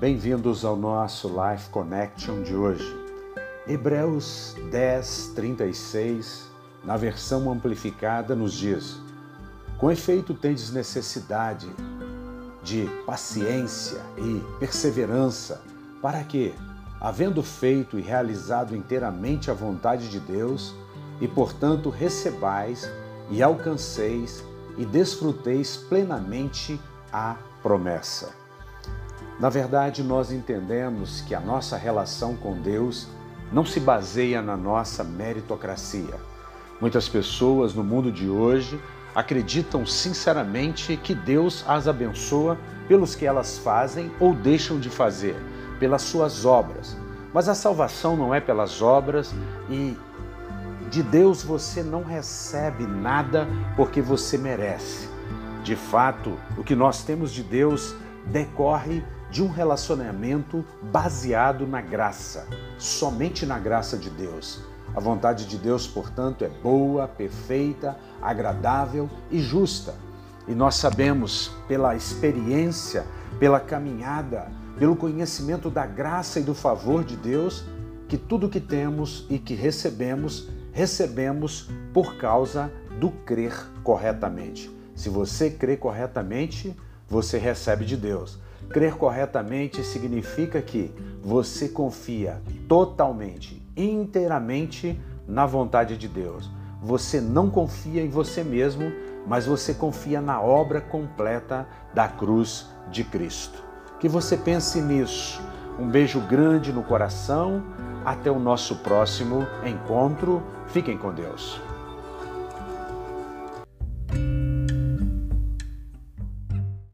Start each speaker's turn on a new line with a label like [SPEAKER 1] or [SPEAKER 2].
[SPEAKER 1] Bem-vindos ao nosso Life Connection de hoje. Hebreus 10, 36, na versão amplificada, nos diz: Com efeito, tendes necessidade de paciência e perseverança, para que, havendo feito e realizado inteiramente a vontade de Deus, e portanto recebais e alcanceis e desfruteis plenamente a promessa. Na verdade, nós entendemos que a nossa relação com Deus não se baseia na nossa meritocracia. Muitas pessoas no mundo de hoje acreditam sinceramente que Deus as abençoa pelos que elas fazem ou deixam de fazer, pelas suas obras. Mas a salvação não é pelas obras e de Deus você não recebe nada porque você merece. De fato, o que nós temos de Deus decorre de um relacionamento baseado na graça, somente na graça de Deus. A vontade de Deus, portanto, é boa, perfeita, agradável e justa. E nós sabemos pela experiência, pela caminhada, pelo conhecimento da graça e do favor de Deus, que tudo que temos e que recebemos recebemos por causa do crer corretamente. Se você crê corretamente, você recebe de Deus. Crer corretamente significa que você confia totalmente, inteiramente na vontade de Deus. Você não confia em você mesmo, mas você confia na obra completa da cruz de Cristo. Que você pense nisso. Um beijo grande no coração até o nosso próximo encontro. Fiquem com Deus.